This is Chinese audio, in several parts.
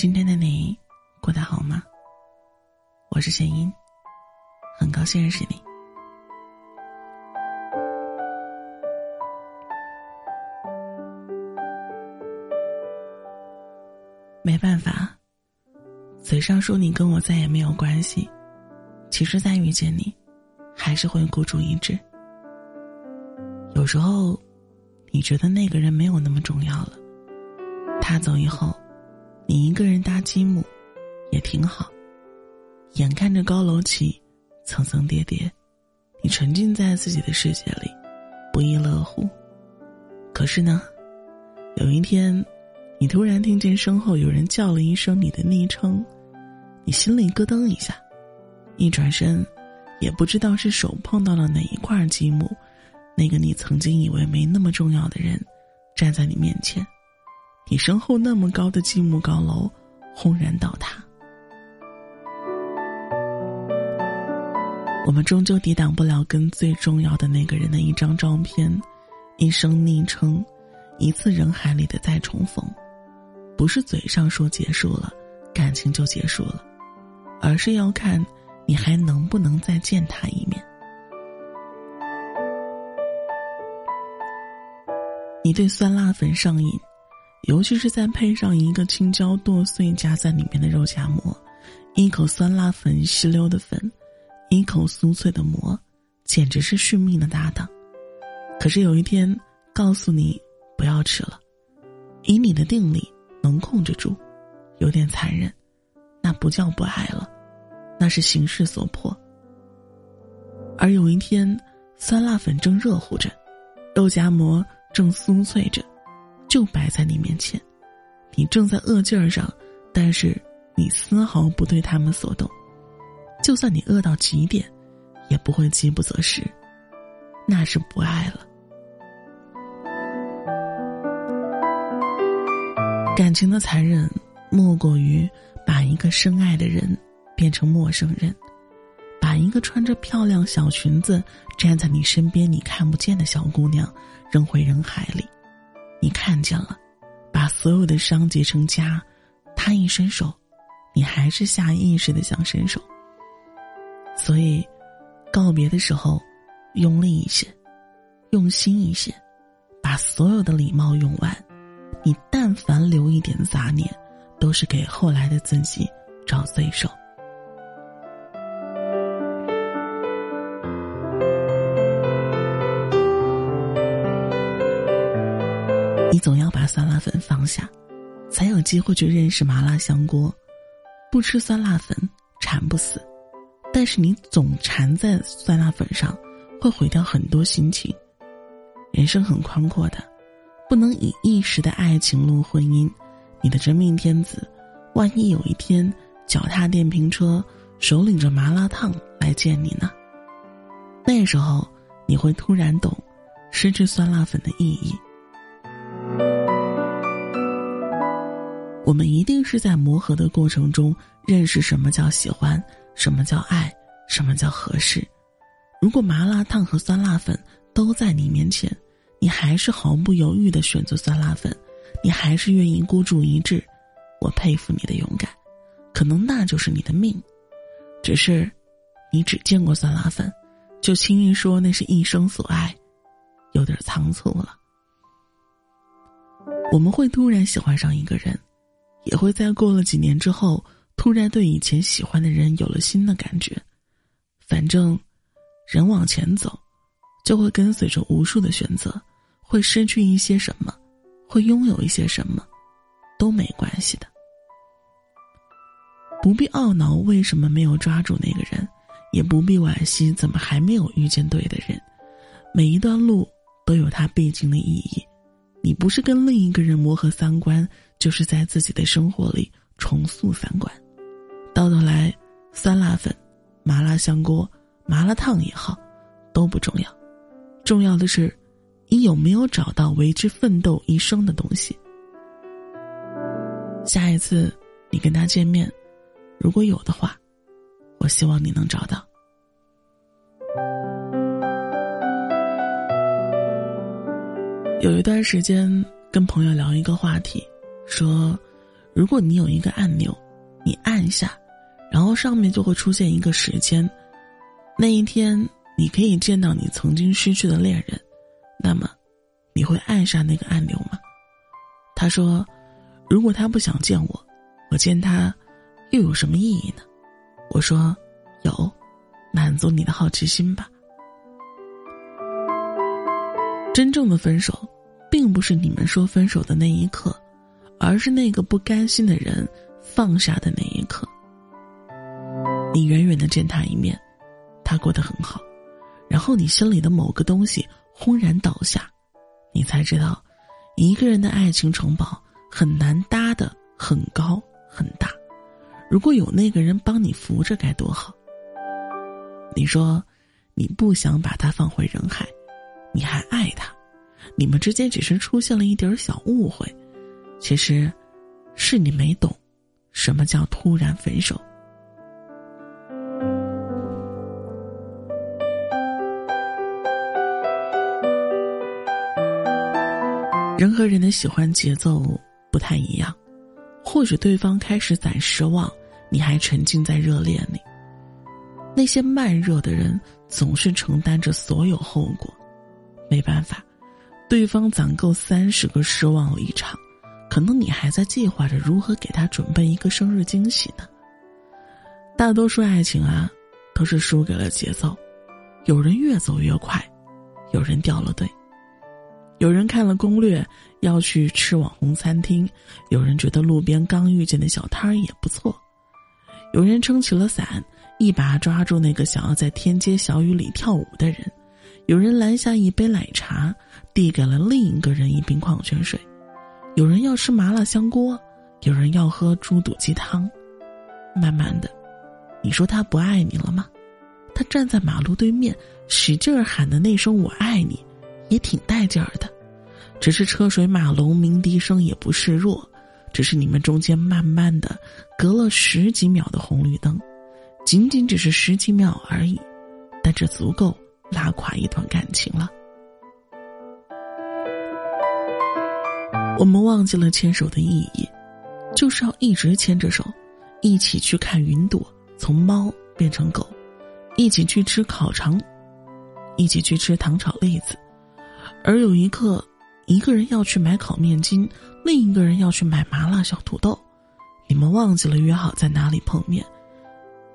今天的你过得好吗？我是贤音，很高兴认识你。没办法，嘴上说你跟我再也没有关系，其实再遇见你，还是会孤注一掷。有时候，你觉得那个人没有那么重要了，他走以后。你一个人搭积木，也挺好。眼看着高楼起，层层叠叠，你沉浸在自己的世界里，不亦乐乎。可是呢，有一天，你突然听见身后有人叫了一声你的昵称，你心里咯噔一下，一转身，也不知道是手碰到了哪一块积木，那个你曾经以为没那么重要的人，站在你面前。你身后那么高的积木高楼轰然倒塌，我们终究抵挡不了跟最重要的那个人的一张照片、一声昵称、一次人海里的再重逢。不是嘴上说结束了，感情就结束了，而是要看你还能不能再见他一面。你对酸辣粉上瘾。尤其是再配上一个青椒剁碎夹在里面的肉夹馍，一口酸辣粉吸溜的粉，一口酥脆的馍，简直是续命的搭档。可是有一天，告诉你不要吃了，以你的定力能控制住，有点残忍，那不叫不爱了，那是形势所迫。而有一天，酸辣粉正热乎着，肉夹馍正酥脆着。就摆在你面前，你正在饿劲儿上，但是你丝毫不对他们所动。就算你饿到极点，也不会饥不择食，那是不爱了。感情的残忍，莫过于把一个深爱的人变成陌生人，把一个穿着漂亮小裙子站在你身边你看不见的小姑娘扔回人海里。你看见了，把所有的伤结成痂，他一伸手，你还是下意识的想伸手。所以，告别的时候，用力一些，用心一些，把所有的礼貌用完。你但凡留一点杂念，都是给后来的自己找罪受。总要把酸辣粉放下，才有机会去认识麻辣香锅。不吃酸辣粉馋不死，但是你总馋在酸辣粉上，会毁掉很多心情。人生很宽阔的，不能以一时的爱情论婚姻。你的真命天子，万一有一天脚踏电瓶车，手领着麻辣烫来见你呢？那时候你会突然懂，失去酸辣粉的意义。我们一定是在磨合的过程中认识什么叫喜欢，什么叫爱，什么叫合适。如果麻辣烫和酸辣粉都在你面前，你还是毫不犹豫的选择酸辣粉，你还是愿意孤注一掷，我佩服你的勇敢，可能那就是你的命。只是，你只见过酸辣粉，就轻易说那是一生所爱，有点仓促了。我们会突然喜欢上一个人。也会在过了几年之后，突然对以前喜欢的人有了新的感觉。反正，人往前走，就会跟随着无数的选择，会失去一些什么，会拥有一些什么，都没关系的。不必懊恼为什么没有抓住那个人，也不必惋惜怎么还没有遇见对的人。每一段路都有它必经的意义。你不是跟另一个人磨合三观。就是在自己的生活里重塑三观，到头来，酸辣粉、麻辣香锅、麻辣烫也好，都不重要，重要的是，你有没有找到为之奋斗一生的东西。下一次你跟他见面，如果有的话，我希望你能找到。有一段时间跟朋友聊一个话题。说，如果你有一个按钮，你按下，然后上面就会出现一个时间，那一天你可以见到你曾经失去的恋人，那么，你会按下那个按钮吗？他说：“如果他不想见我，我见他，又有什么意义呢？”我说：“有，满足你的好奇心吧。”真正的分手，并不是你们说分手的那一刻，而是那个不甘心的人放下的那一刻。你远远的见他一面，他过得很好，然后你心里的某个东西轰然倒下，你才知道，一个人的爱情城堡很难搭的很高很大。如果有那个人帮你扶着，该多好。你说，你不想把他放回人海。你还爱他，你们之间只是出现了一点小误会，其实，是你没懂，什么叫突然分手。人和人的喜欢节奏不太一样，或许对方开始攒失望，你还沉浸在热恋里。那些慢热的人总是承担着所有后果。没办法，对方攒够三十个失望离场，可能你还在计划着如何给他准备一个生日惊喜呢。大多数爱情啊，都是输给了节奏，有人越走越快，有人掉了队，有人看了攻略要去吃网红餐厅，有人觉得路边刚遇见的小摊儿也不错，有人撑起了伞，一把抓住那个想要在天街小雨里跳舞的人。有人拦下一杯奶茶，递给了另一个人一瓶矿泉水；有人要吃麻辣香锅，有人要喝猪肚鸡汤。慢慢的，你说他不爱你了吗？他站在马路对面，使劲儿喊的那声“我爱你”，也挺带劲儿的。只是车水马龙，鸣笛声也不示弱。只是你们中间慢慢的隔了十几秒的红绿灯，仅仅只是十几秒而已，但这足够。拉垮一段感情了。我们忘记了牵手的意义，就是要一直牵着手，一起去看云朵从猫变成狗，一起去吃烤肠，一起去吃糖炒栗子。而有一刻，一个人要去买烤面筋，另一个人要去买麻辣小土豆，你们忘记了约好在哪里碰面。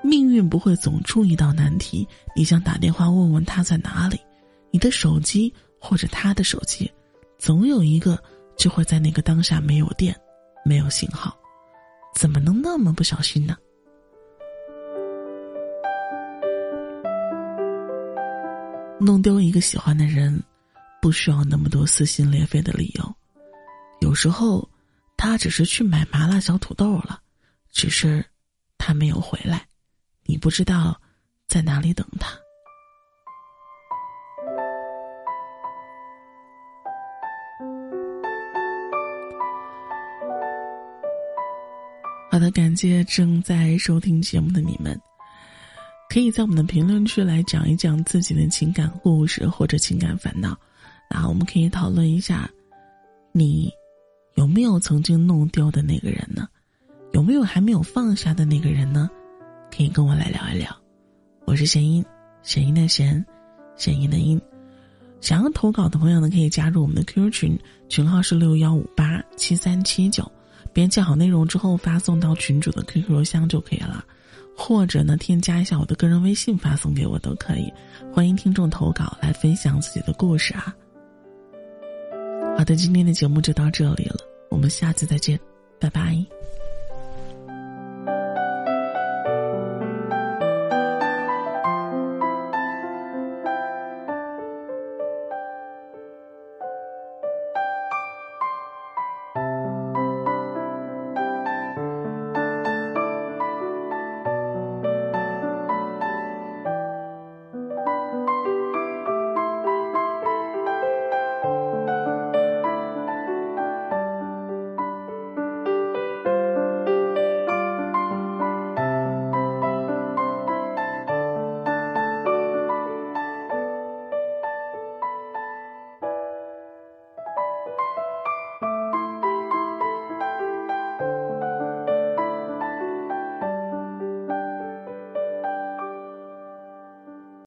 命运不会总出一道难题，你想打电话问问他在哪里，你的手机或者他的手机，总有一个就会在那个当下没有电，没有信号，怎么能那么不小心呢？弄丢一个喜欢的人，不需要那么多撕心裂肺的理由，有时候他只是去买麻辣小土豆了，只是他没有回来。你不知道在哪里等他。好的，感谢正在收听节目的你们，可以在我们的评论区来讲一讲自己的情感故事或者情感烦恼，然后我们可以讨论一下，你有没有曾经弄丢的那个人呢？有没有还没有放下的那个人呢？可以跟我来聊一聊，我是弦音，弦音的弦，弦音的音。想要投稿的朋友呢，可以加入我们的 QQ 群，群号是六幺五八七三七九，编辑好内容之后发送到群主的 QQ 邮箱就可以了，或者呢添加一下我的个人微信发送给我都可以。欢迎听众投稿来分享自己的故事啊。好的，今天的节目就到这里了，我们下次再见，拜拜。